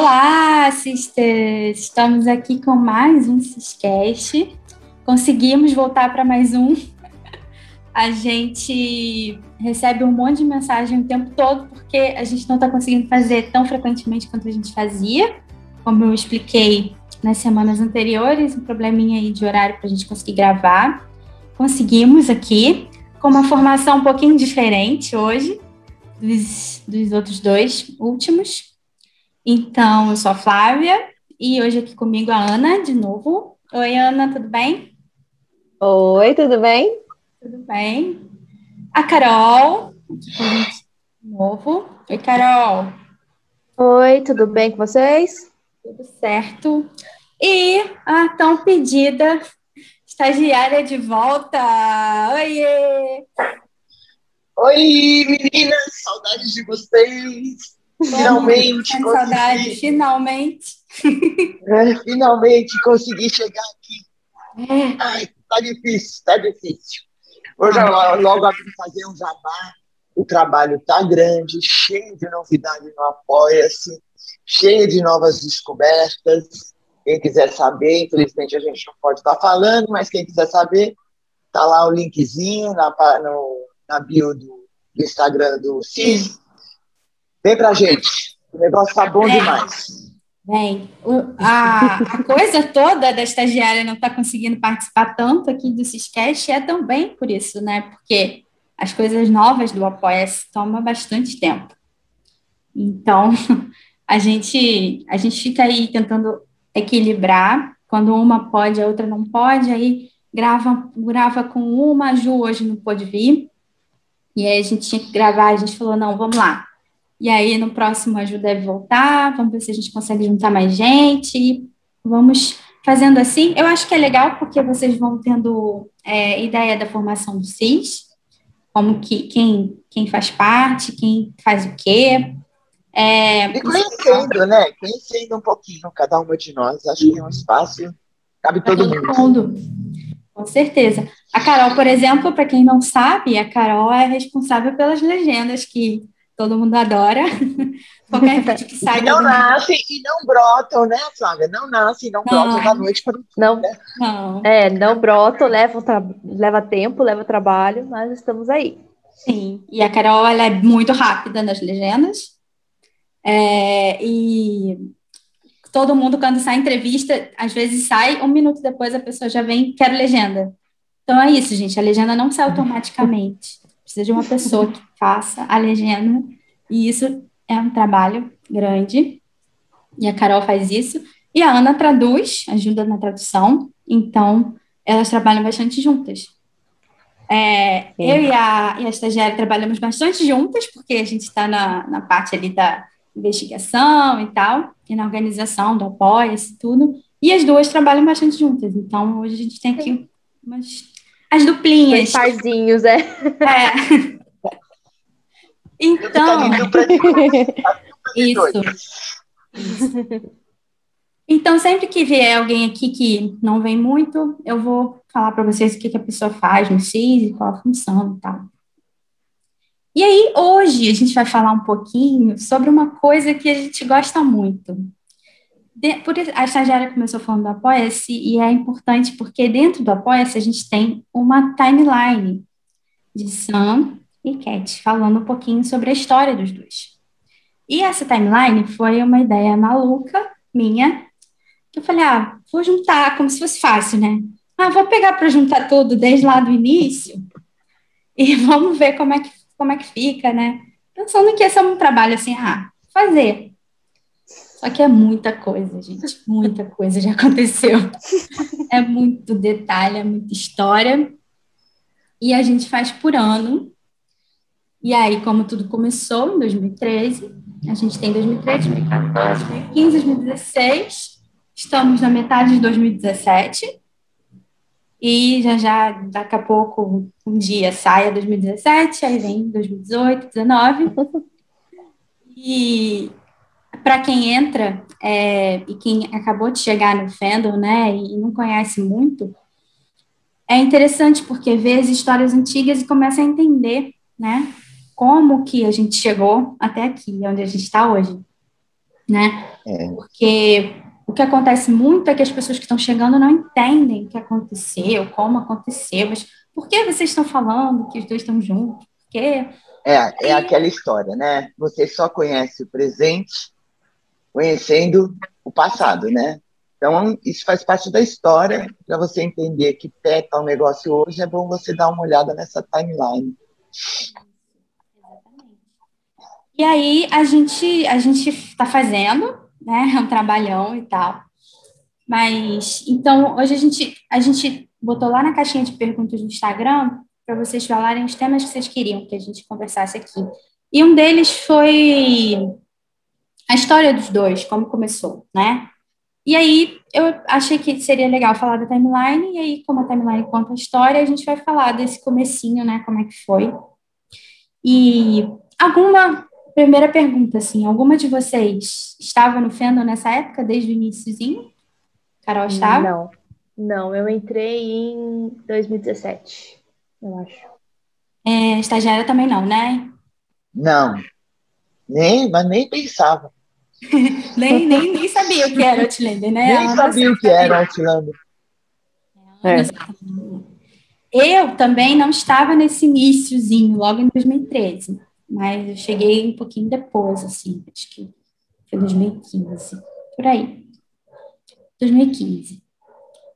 Olá, sisters! Estamos aqui com mais um Ciscast. Conseguimos voltar para mais um. A gente recebe um monte de mensagem o tempo todo porque a gente não está conseguindo fazer tão frequentemente quanto a gente fazia. Como eu expliquei nas semanas anteriores, um probleminha aí de horário para a gente conseguir gravar. Conseguimos aqui, com uma formação um pouquinho diferente hoje dos, dos outros dois últimos. Então, eu sou a Flávia e hoje aqui comigo a Ana, de novo. Oi, Ana, tudo bem? Oi, tudo bem? Tudo bem. A Carol, de novo. Oi, Carol. Oi, tudo bem com vocês? Tudo certo. E a tão pedida estagiária de volta. Oiê! Oi, meninas, saudades de vocês. Finalmente consegui. Saudade, finalmente. É, finalmente consegui chegar aqui. É. Ai, tá difícil, tá difícil. Hoje ah. logo abri fazer um jabá. O trabalho tá grande, cheio de novidades no Apoia-se, cheio de novas descobertas. Quem quiser saber, infelizmente a gente não pode estar tá falando, mas quem quiser saber, tá lá o linkzinho na, no, na bio do, do Instagram do CIS. Vem pra gente. O negócio tá bom é. demais. Bem, a, a, coisa toda da estagiária não estar tá conseguindo participar tanto aqui do Ciscast é também por isso, né? Porque as coisas novas do Apoia-se tomam bastante tempo. Então, a gente, a gente fica aí tentando equilibrar. Quando uma pode, a outra não pode, aí grava, grava com uma, a Ju hoje não pôde vir. E aí a gente tinha que gravar, a gente falou, não, vamos lá. E aí no próximo a Ju deve voltar, vamos ver se a gente consegue juntar mais gente. Vamos fazendo assim. Eu acho que é legal porque vocês vão tendo é, ideia da formação do CIS, como que quem, quem faz parte, quem faz o quê. É, e conhecendo, né? Conhecendo um pouquinho cada uma de nós. Acho que é um espaço cabe todo, todo mundo. mundo. Com certeza. A Carol, por exemplo, para quem não sabe, a Carol é responsável pelas legendas que todo mundo adora. Qualquer vídeo que sai. E não nasce e não brotam, né, Flávia? Não nasce e não, não. brotam da noite para o não, né? não. É, não brotam, leva, leva tempo, leva trabalho, mas estamos aí. Sim, e a Carol ela é muito rápida nas legendas. É, e todo mundo, quando sai entrevista, às vezes sai, um minuto depois a pessoa já vem, quero legenda. Então é isso, gente, a legenda não sai automaticamente. Precisa de uma pessoa que faça a legenda, e isso é um trabalho grande, e a Carol faz isso, e a Ana traduz, ajuda na tradução, então elas trabalham bastante juntas. É, eu e a, e a estagiária trabalhamos bastante juntas, porque a gente está na, na parte ali da investigação e tal, e na organização do apoia-se tudo. E as duas trabalham bastante juntas. Então, hoje a gente tem aqui umas, as duplinhas. Os parzinhos, é. É. Então. Isso. Então, sempre que vier alguém aqui que não vem muito, eu vou falar para vocês o que, que a pessoa faz no CIS e qual a função e tal. E aí, hoje, a gente vai falar um pouquinho sobre uma coisa que a gente gosta muito. Por, a estagiária começou falando do Apoia-se, e é importante porque dentro do Apoia-se a gente tem uma timeline de Sam e Cat, falando um pouquinho sobre a história dos dois. E essa timeline foi uma ideia maluca minha, que eu falei, ah, vou juntar como se fosse fácil, né? Ah, vou pegar para juntar tudo desde lá do início e vamos ver como é que como é que fica, né? Pensando que esse é um trabalho assim, ah, fazer. Só que é muita coisa, gente, muita coisa já aconteceu. É muito detalhe, é muita história. E a gente faz por ano. E aí, como tudo começou em 2013, a gente tem 2013, 2014, 2015, 2016, estamos na metade de 2017 e já já, daqui a pouco, um dia sai a 2017, aí vem 2018, 19. E para quem entra é, e quem acabou de chegar no fandom, né, e não conhece muito, é interessante porque vê as histórias antigas e começa a entender, né, como que a gente chegou até aqui, onde a gente está hoje, né? É. Porque o que acontece muito é que as pessoas que estão chegando não entendem o que aconteceu, como aconteceu, mas por que vocês estão falando que os dois estão juntos? Por quê? É, é aquela história, né? Você só conhece o presente conhecendo o passado, né? Então, isso faz parte da história. Para você entender que pé está o negócio hoje, é bom você dar uma olhada nessa timeline. E aí, a gente a gente está fazendo, né? É um trabalhão e tal. Mas, então, hoje a gente, a gente botou lá na caixinha de perguntas do Instagram para vocês falarem os temas que vocês queriam que a gente conversasse aqui. E um deles foi a história dos dois, como começou, né? E aí eu achei que seria legal falar da timeline, e aí, como a timeline conta a história, a gente vai falar desse comecinho, né? Como é que foi. E alguma primeira pergunta, assim, alguma de vocês estava no fandom nessa época, desde o iníciozinho? Carol estava? Não, não, eu entrei em 2017 eu acho. É, estagiária também não, né? Não. Nem, mas nem pensava. nem, nem, nem sabia o que era Outlander, né? Nem sabia o que era Outlander. É. Eu também não estava nesse iníciozinho, logo em 2013, mas eu cheguei um pouquinho depois, assim, acho que foi 2015, por aí. 2015.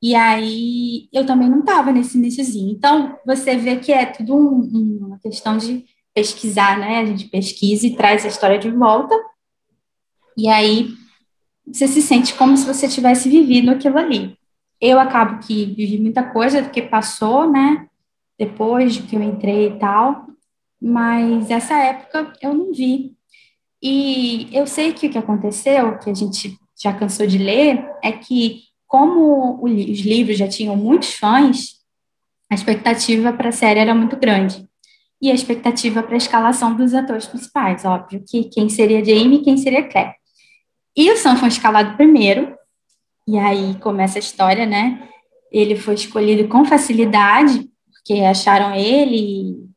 E aí eu também não estava nesse iníciozinho. Então, você vê que é tudo um, uma questão de pesquisar, né? A gente pesquisa e traz a história de volta. E aí você se sente como se você tivesse vivido aquilo ali. Eu acabo que vivi muita coisa do que passou, né? Depois de que eu entrei e tal. Mas essa época eu não vi. E eu sei que o que aconteceu, que a gente já cansou de ler, é que como os livros já tinham muitos fãs, a expectativa para a série era muito grande. E a expectativa para a escalação dos atores principais, óbvio, que quem seria Jamie e quem seria Claire. E o Sam foi escalado primeiro, e aí começa a história, né? Ele foi escolhido com facilidade, porque acharam ele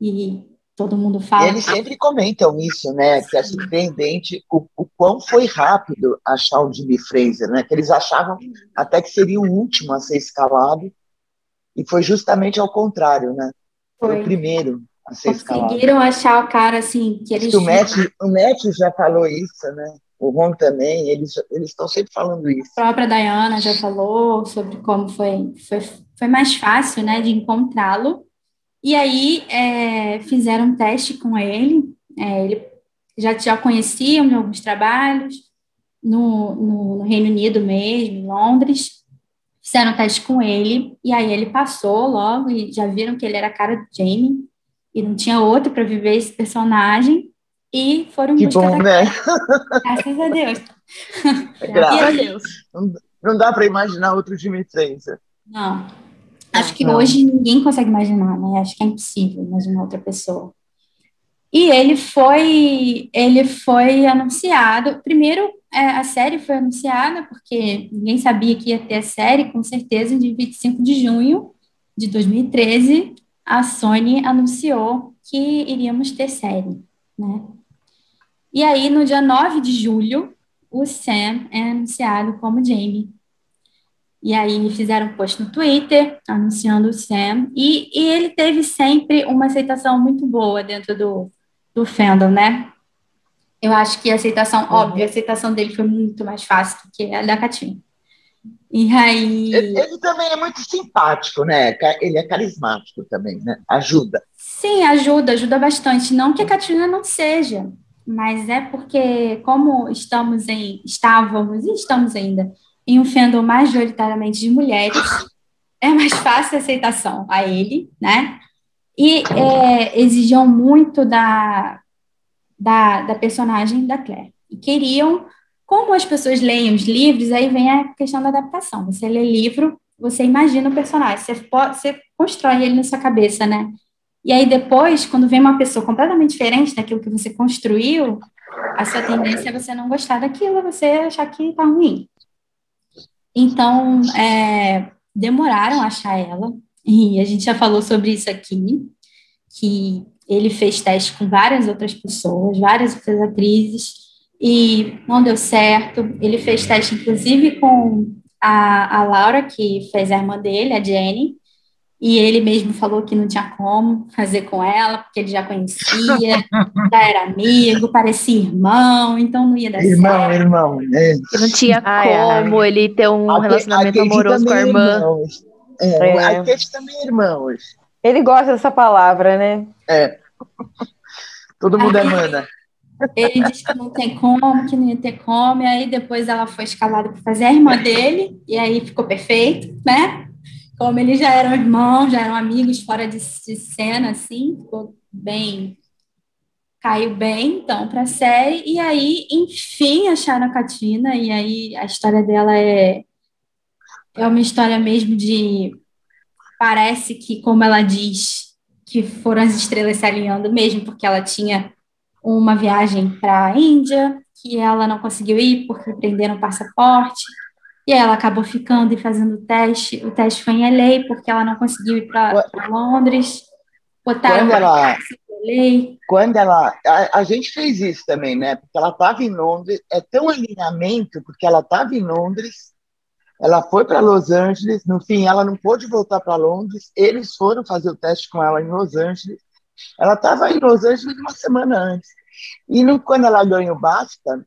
e, e todo mundo fala. Eles sempre comentam isso, né? Que é surpreendente o, o quão foi rápido achar o Jimmy Fraser, né? Que eles achavam até que seria o último a ser escalado, e foi justamente ao contrário, né? Foi, foi o primeiro a ser escalado. Conseguiram achar o cara assim que eles. O Matt, o Matt já falou isso, né? O Ron também, eles eles estão sempre falando isso. A própria Diana já falou sobre como foi foi, foi mais fácil, né, de encontrá-lo. E aí é, fizeram um teste com ele, é, ele já, já conheciam de alguns trabalhos, no, no, no, Reino Unido mesmo, em Londres, fizeram um teste com ele, e aí ele passou logo, e já viram que ele era a cara do Jamie, e não tinha outro para viver esse personagem, e foram que bom, né? Graças a Deus. Graças a Deus. Não, não dá para imaginar outro Jimmy Fraser. Não. Acho que não. hoje ninguém consegue imaginar, né? Acho que é impossível imaginar outra pessoa. E ele foi, ele foi anunciado. Primeiro, é, a série foi anunciada porque ninguém sabia que ia ter a série, com certeza, em 25 de junho de 2013, a Sony anunciou que iríamos ter série, né? E aí, no dia 9 de julho, o Sam é anunciado como Jamie. E aí fizeram um post no Twitter anunciando o Sam. E, e ele teve sempre uma aceitação muito boa dentro do, do fandom, né? Eu acho que a aceitação, uhum. óbvio, a aceitação dele foi muito mais fácil do que a da Katina. E aí. Ele, ele, também é muito simpático, né? Ele é carismático também, né? Ajuda. Sim, ajuda, ajuda bastante. Não que a Katrina não seja, mas é porque, como estamos em. Estávamos e estamos ainda em um fandom majoritariamente de mulheres, é mais fácil a aceitação a ele, né? E é, exigiam muito da, da, da personagem da Claire. E queriam, como as pessoas leem os livros, aí vem a questão da adaptação. Você lê livro, você imagina o personagem, você, você constrói ele na sua cabeça, né? E aí depois, quando vem uma pessoa completamente diferente daquilo que você construiu, a sua tendência é você não gostar daquilo, você achar que tá ruim. Então, é, demoraram a achar ela, e a gente já falou sobre isso aqui, que ele fez teste com várias outras pessoas, várias outras atrizes, e não deu certo. Ele fez teste, inclusive, com a, a Laura, que fez a irmã dele, a Jenny, e ele mesmo falou que não tinha como fazer com ela, porque ele já conhecia, já era amigo, parecia irmão, então não ia dar irmão, certo. Irmão, é. Não tinha ai, como ai. ele ter um relacionamento amoroso com a irmã. Irmãos. É, é. A Kate também é irmãos. Ele gosta dessa palavra, né? É. Todo mundo é mana. Ele disse que não tem como, que não ia ter como, e aí depois ela foi escalada para fazer a irmã dele, e aí ficou perfeito, né? Como eles já eram irmãos, já eram amigos fora de, de cena, assim, ficou bem. Caiu bem, então, para a série, e aí, enfim, acharam a Katina, e aí a história dela é, é uma história mesmo de. Parece que, como ela diz, que foram as estrelas se alinhando mesmo, porque ela tinha uma viagem para a Índia, que ela não conseguiu ir porque prenderam o passaporte, e aí ela acabou ficando e fazendo o teste. O teste foi em LA, porque ela não conseguiu ir para Londres. Botaram quando ela, quando ela a, a, gente fez isso também, né? Porque ela estava em Londres, é tão alinhamento, porque ela estava em Londres, ela foi para Los Angeles, no fim ela não pôde voltar para Londres, eles foram fazer o teste com ela em Los Angeles, ela estava em Los Angeles uma semana antes. E no, quando ela ganha o BAFTA,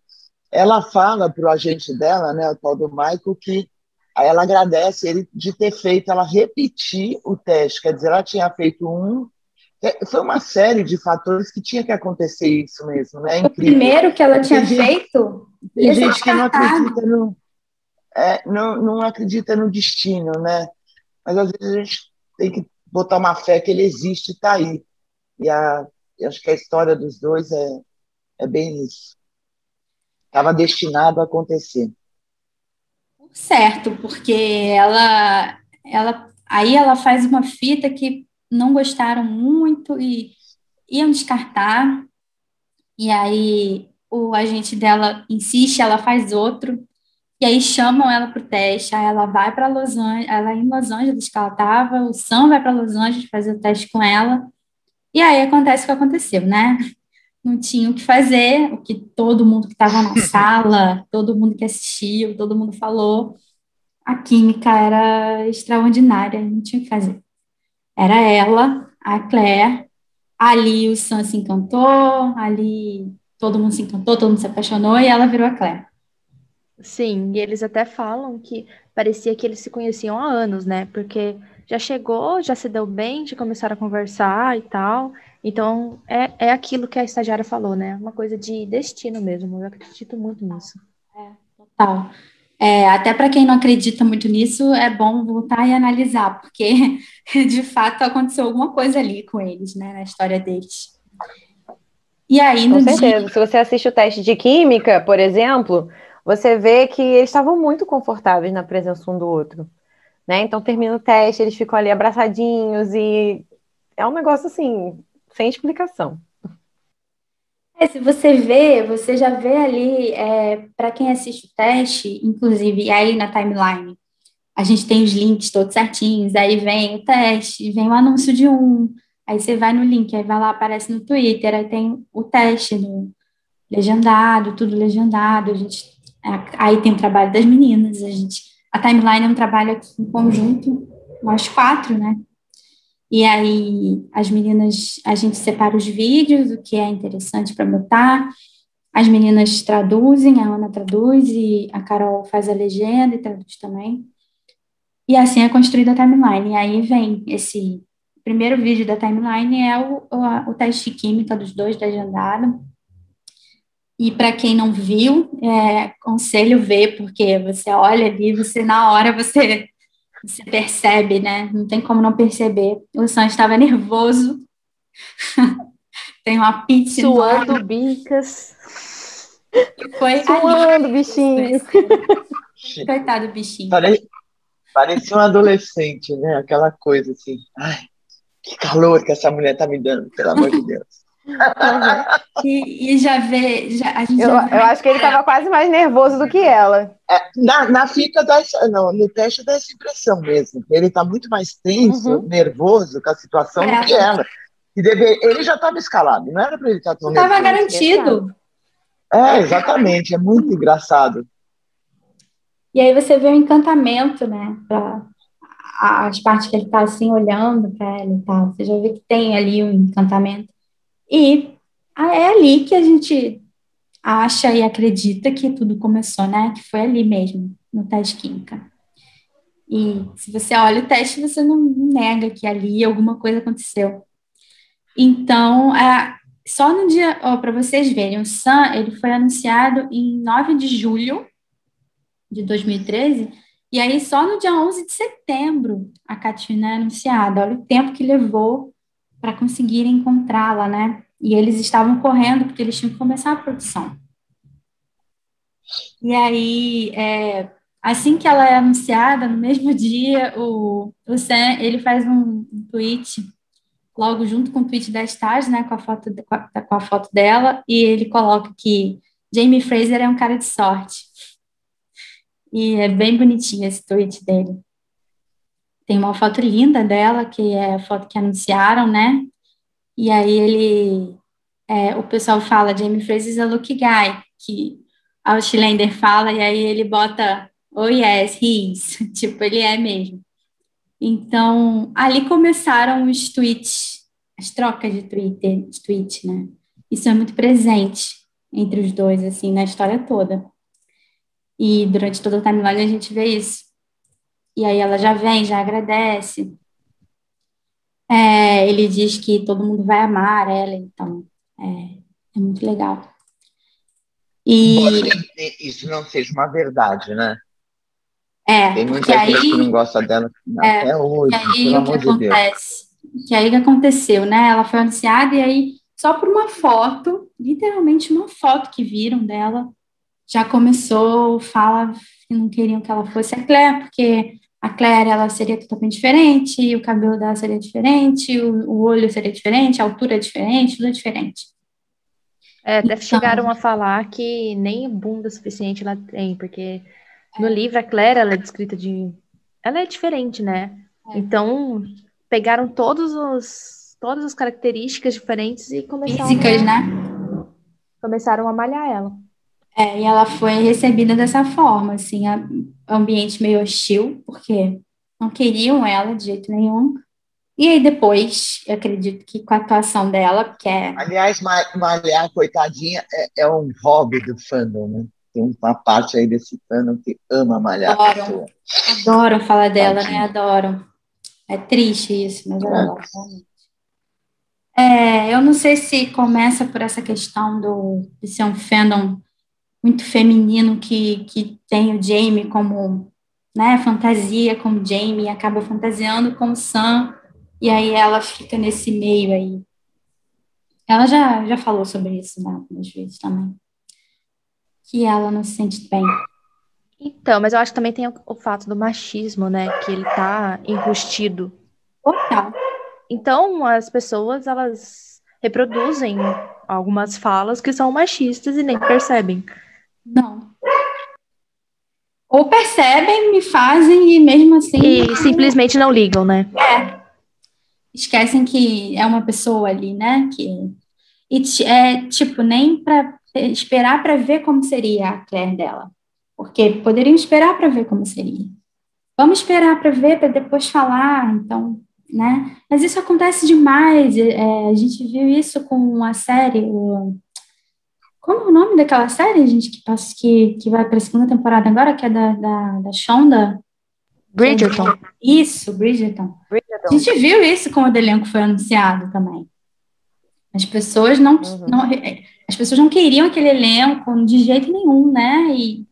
ela fala para o agente dela, né, o tal do Michael, que ela agradece ele de ter feito ela repetir o teste. Quer dizer, ela tinha feito um. É, foi uma série de fatores que tinha que acontecer isso mesmo, né? O primeiro que ela tinha tem feito. Tem gente que não acredita no, é, não, não acredita no destino, né? Mas às vezes a gente tem que botar uma fé que ele existe e está aí. E a, acho que a história dos dois é, é bem isso. Estava destinado a acontecer. Certo, porque ela, ela, aí ela faz uma fita que não gostaram muito e iam descartar. E aí o agente dela insiste, ela faz outro. E aí chamam ela para o teste, aí ela vai para Los Angeles, ela é em Los Angeles que ela estava, o Sam vai para Los Angeles fazer o teste com ela. E aí acontece o que aconteceu, né? Não tinha o que fazer, o que todo mundo que estava na sala, todo mundo que assistiu, todo mundo falou. A química era extraordinária, não tinha o que fazer. Era ela, a Claire, ali o Sam se encantou, ali todo mundo se encantou, todo mundo se apaixonou e ela virou a Claire. Sim, e eles até falam que parecia que eles se conheciam há anos, né? Porque já chegou, já se deu bem, já começaram a conversar e tal. Então, é, é aquilo que a estagiária falou, né? Uma coisa de destino mesmo. Eu acredito muito nisso. É, total. É, até para quem não acredita muito nisso, é bom voltar e analisar, porque de fato aconteceu alguma coisa ali com eles, né? Na história deles. E aí, no Com certeza. Dia... Se você assiste o teste de química, por exemplo, você vê que eles estavam muito confortáveis na presença um do outro. Né? Então termina o teste, eles ficam ali abraçadinhos e é um negócio assim, sem explicação. É, se você vê, você já vê ali, é, para quem assiste o teste, inclusive aí na timeline, a gente tem os links todos certinhos, aí vem o teste, vem o anúncio de um, aí você vai no link, aí vai lá, aparece no Twitter, aí tem o teste no legendado, tudo legendado, a gente, aí tem o trabalho das meninas, a gente a timeline é um trabalho aqui em conjunto, nós quatro, né? E aí as meninas, a gente separa os vídeos, o que é interessante para botar. As meninas traduzem, a Ana traduz e a Carol faz a legenda e traduz também. E assim é construída a timeline. E aí vem esse primeiro vídeo da timeline é o, o, o teste de química dos dois legendado. E para quem não viu, é, aconselho ver, porque você olha ali, você na hora você, você percebe, né? Não tem como não perceber. O Sam estava nervoso. tem uma pizza. Suando enorme. bicas. Foi Suando, ali. bichinho. Coitado do bichinho. Pare... Parecia um adolescente, né? Aquela coisa assim. Ai, que calor que essa mulher tá me dando, pelo amor de Deus. E, e, já vê. Já, a gente eu, já eu acho que ele estava quase mais nervoso do que ela. É, na, na fita dá não, no teste dá essa impressão mesmo. Ele está muito mais tenso, uhum. nervoso com a situação é. do que ela. E deve, ele já estava escalado, não era para ele estar tão Estava garantido. É, exatamente, é muito engraçado. E aí você vê o encantamento, né? Pra, as partes que ele tá assim olhando para ela e tal. Você já vê que tem ali um encantamento. E é ali que a gente acha e acredita que tudo começou, né? Que foi ali mesmo, no teste química. E se você olha o teste, você não nega que ali alguma coisa aconteceu. Então, é, só no dia, para vocês verem, o Sam, ele foi anunciado em 9 de julho de 2013, e aí só no dia 11 de setembro a Katina é anunciada. Olha o tempo que levou para conseguir encontrá-la, né? E eles estavam correndo porque eles tinham que começar a produção. E aí, é, assim que ela é anunciada, no mesmo dia, o, o Sam, ele faz um, um tweet logo junto com o tweet da Stars, né, com a foto com a, com a foto dela, e ele coloca que Jamie Fraser é um cara de sorte. E é bem bonitinho esse tweet dele. Tem uma foto linda dela, que é a foto que anunciaram, né? E aí ele, é, o pessoal fala Jamie Fraser is a lucky guy, que a Outlander fala, e aí ele bota, oh yes, he is. tipo, ele é mesmo. Então, ali começaram os tweets, as trocas de Twitter, de tweet, né? Isso é muito presente entre os dois, assim, na história toda. E durante toda a timeline a gente vê isso. E aí ela já vem, já agradece. É, ele diz que todo mundo vai amar ela, então é, é muito legal. E isso não seja uma verdade, né? É, Tem muita gente aí, que não gosta dela é, até hoje, aí, pelo amor de Deus. Que aí que aconteceu, né? Ela foi anunciada e aí, só por uma foto, literalmente uma foto que viram dela, já começou, fala que não queriam que ela fosse a Claire, porque a Claire ela seria totalmente diferente, o cabelo dela seria diferente, o, o olho seria diferente, a altura é diferente, tudo é diferente. É, até então, chegaram a falar que nem bunda suficiente ela tem, porque no livro, a Claire, ela é descrita de... Ela é diferente, né? É. Então, pegaram todos os, todas as características diferentes e começaram... Físicas, a... né? Começaram a malhar ela. É, e ela foi recebida dessa forma, assim, a, ambiente meio hostil, porque não queriam ela de jeito nenhum. E aí depois, eu acredito que com a atuação dela, porque é... Aliás, malhar, coitadinha, é, é um hobby do fandom, né? tem uma parte aí desse fandom que ama malhar adoram, Adoram falar dela, né? Adoram. É triste isso, mas é. adoro, É, eu não sei se começa por essa questão do, de ser um fandom muito feminino que, que tem o Jamie como né, fantasia com o Jamie, acaba fantasiando com o Sam, e aí ela fica nesse meio aí. Ela já, já falou sobre isso né, algumas vezes também que ela não se sente bem. Então, mas eu acho que também tem o, o fato do machismo, né? Que ele tá enrustido. Total. Então, as pessoas, elas reproduzem algumas falas que são machistas e nem percebem. Não. Ou percebem, me fazem e mesmo assim. E simplesmente não ligam, né? É. Esquecem que é uma pessoa ali, né? Que. E é tipo, nem para esperar para ver como seria a Claire dela. Porque poderiam esperar para ver como seria. Vamos esperar para ver, para depois falar, então, né? Mas isso acontece demais. É, a gente viu isso com a série. O, como é o nome daquela série, gente, que, passa, que, que vai para a segunda temporada agora, que é da, da, da Shonda? Bridgerton. Isso, Bridgerton. Bridgerton. A gente viu isso quando o elenco foi anunciado também. As pessoas não, uhum. não as pessoas não queriam aquele elenco de jeito nenhum, né? E,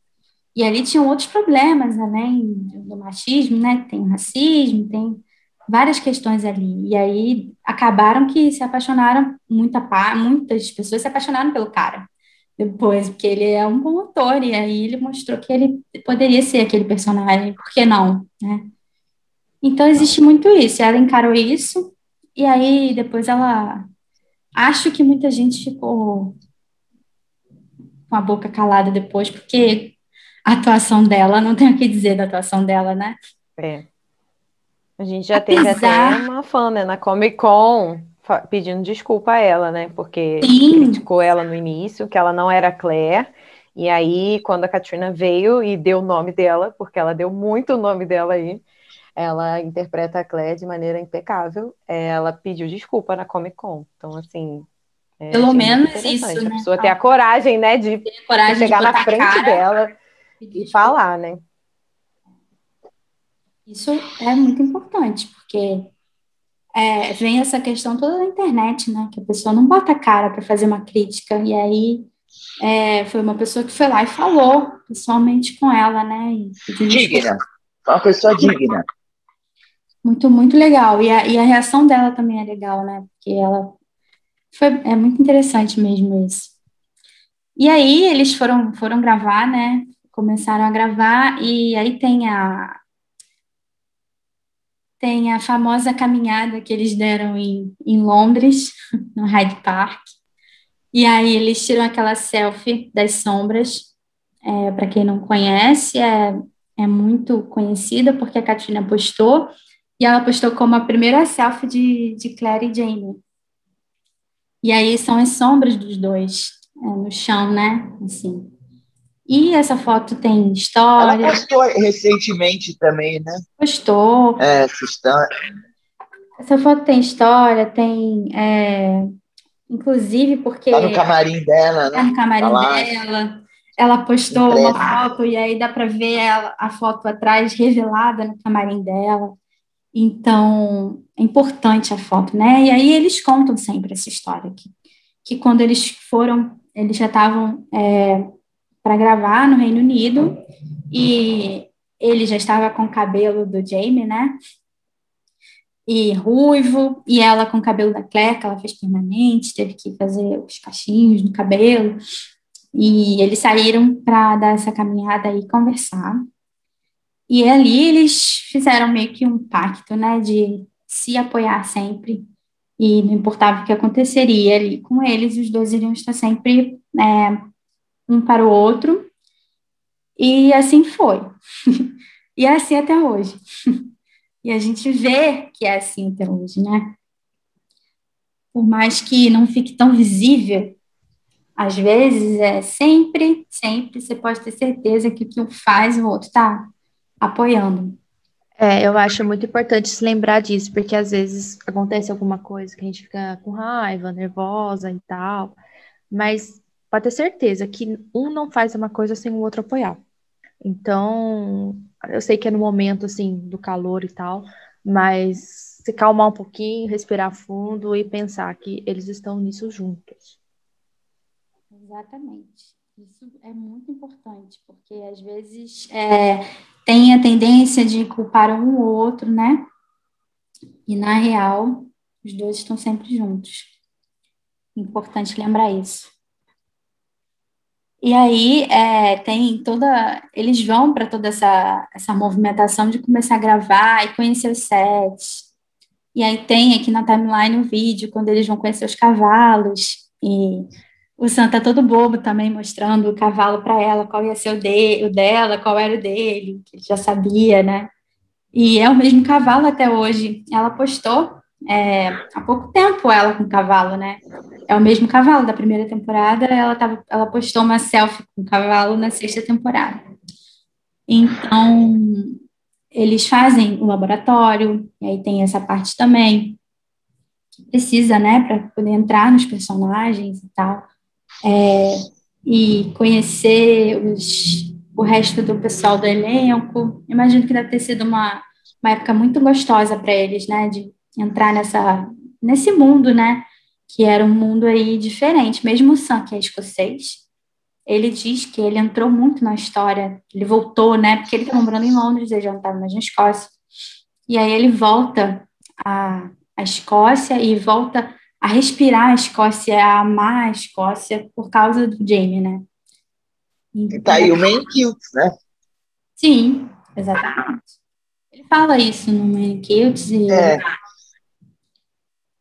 e ali tinham outros problemas além do machismo, né? Tem racismo, tem várias questões ali. E aí acabaram que se apaixonaram, muita, muitas pessoas se apaixonaram pelo cara depois, porque ele é um bom ator, e aí ele mostrou que ele poderia ser aquele personagem, por que não, né? Então existe muito isso, ela encarou isso, e aí depois ela. Acho que muita gente ficou com a boca calada depois, porque a atuação dela, não tenho o que dizer da atuação dela, né? É. A gente já Apesar... teve até uma fã, né, na Comic Con, pedindo desculpa a ela, né? Porque Sim. criticou ela no início, que ela não era Claire. E aí, quando a Katrina veio e deu o nome dela, porque ela deu muito o nome dela aí, ela interpreta a Claire de maneira impecável. Ela pediu desculpa na Comic Con. Então, assim. É, Pelo menos isso. Né? A pessoa ter a coragem, né, de, coragem de chegar de na frente dela e falar, né? Isso é muito importante, porque é, vem essa questão toda da internet, né? Que a pessoa não bota a cara para fazer uma crítica, e aí é, foi uma pessoa que foi lá e falou pessoalmente com ela, né? E, digna, uma pessoa digna. Muito, muito legal. E a, e a reação dela também é legal, né? Porque ela foi, é muito interessante mesmo isso. E aí eles foram, foram gravar, né? Começaram a gravar, e aí tem a, tem a famosa caminhada que eles deram em, em Londres, no Hyde Park. E aí eles tiram aquela selfie das sombras. É, Para quem não conhece, é, é muito conhecida porque a Katrina postou. E ela postou como a primeira selfie de, de Claire e Jamie. E aí são as sombras dos dois é, no chão, né? Assim. E essa foto tem história. Ela postou recentemente também, né? Postou. É, essa história. Essa foto tem história, tem. É, inclusive porque. Tá no camarim dela, né? Tá no camarim tá dela. Ela postou uma foto e aí dá para ver ela, a foto atrás revelada no camarim dela. Então, é importante a foto, né? E aí eles contam sempre essa história aqui. Que quando eles foram, eles já estavam. É, para gravar no Reino Unido e ele já estava com o cabelo do Jamie, né? E ruivo, e ela com o cabelo da Claire, que ela fez permanente, teve que fazer os cachinhos no cabelo. E eles saíram para dar essa caminhada e conversar. E ali eles fizeram meio que um pacto, né, de se apoiar sempre. E não importava o que aconteceria ali com eles, os dois iriam estar sempre é, um para o outro. E assim foi. e é assim até hoje. e a gente vê que é assim até hoje, né? Por mais que não fique tão visível, às vezes é sempre, sempre você pode ter certeza que o que um faz, o outro está apoiando. É, eu acho muito importante se lembrar disso, porque às vezes acontece alguma coisa que a gente fica com raiva, nervosa e tal, mas pode ter certeza que um não faz uma coisa sem o outro apoiar. Então, eu sei que é no momento, assim, do calor e tal, mas se calmar um pouquinho, respirar fundo e pensar que eles estão nisso juntos. Exatamente. Isso é muito importante, porque às vezes é, tem a tendência de culpar um ou outro, né? E na real, os dois estão sempre juntos. Importante lembrar isso. E aí é, tem toda. Eles vão para toda essa, essa movimentação de começar a gravar e conhecer os sets. E aí tem aqui na timeline o um vídeo quando eles vão conhecer os cavalos. E o Sam tá todo bobo também, mostrando o cavalo para ela, qual ia ser o, de, o dela, qual era o dele, que ele já sabia, né? E é o mesmo cavalo até hoje. Ela postou é, há pouco tempo ela com o cavalo, né? É o mesmo cavalo da primeira temporada, ela, tava, ela postou uma selfie com o cavalo na sexta temporada. Então, eles fazem o laboratório, e aí tem essa parte também, que precisa, né, para poder entrar nos personagens e tal, é, e conhecer os, o resto do pessoal do elenco. Imagino que deve ter sido uma, uma época muito gostosa para eles, né, de entrar nessa, nesse mundo, né? Que era um mundo aí diferente. Mesmo o Sam, que é escocês, ele diz que ele entrou muito na história. Ele voltou, né? Porque ele estava morando em Londres, ele já não estava mais na Escócia. E aí ele volta à, à Escócia e volta a respirar a Escócia, a amar a Escócia por causa do Jamie, né? Então, tá aí o Main Kilts, né? Sim, exatamente. Ele fala isso no Main Kilts e é.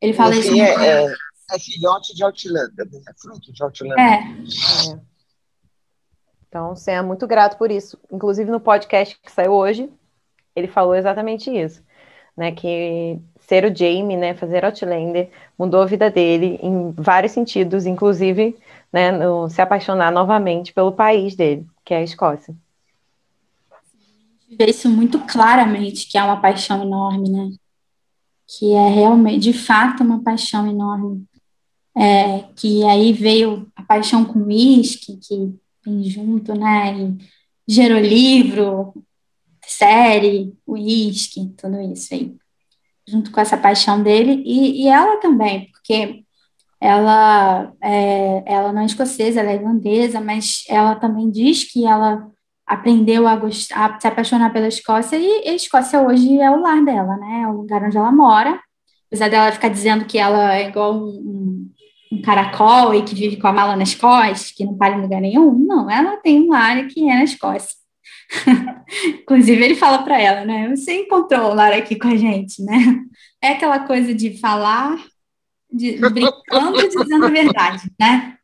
Ele fala isso. É, é, é, filhote de Outlander, né? é fruto de Outlander. É. é. Então, Sam é muito grato por isso. Inclusive, no podcast que saiu hoje, ele falou exatamente isso. né, que ser o Jamie, né, fazer Outlander, mudou a vida dele em vários sentidos, inclusive, né, no, se apaixonar novamente pelo país dele, que é a Escócia. Vê isso muito claramente, que é uma paixão enorme, né? Que é realmente, de fato, uma paixão enorme. É, que aí veio a paixão com uísque, que vem junto, né? E gerou livro, série, uísque, tudo isso aí junto com essa paixão dele, e, e ela também, porque ela, é, ela não é escocesa, ela é irlandesa, mas ela também diz que ela aprendeu a, gostar, a se apaixonar pela Escócia, e a Escócia hoje é o lar dela, né, é o lugar onde ela mora, apesar dela ficar dizendo que ela é igual um, um caracol e que vive com a mala nas costas, que não para em lugar nenhum, não, ela tem um lar que é na Escócia. Inclusive, ele fala para ela, né? Você encontrou o Lara aqui com a gente, né? É aquela coisa de falar, de, brincando e dizendo a verdade, né?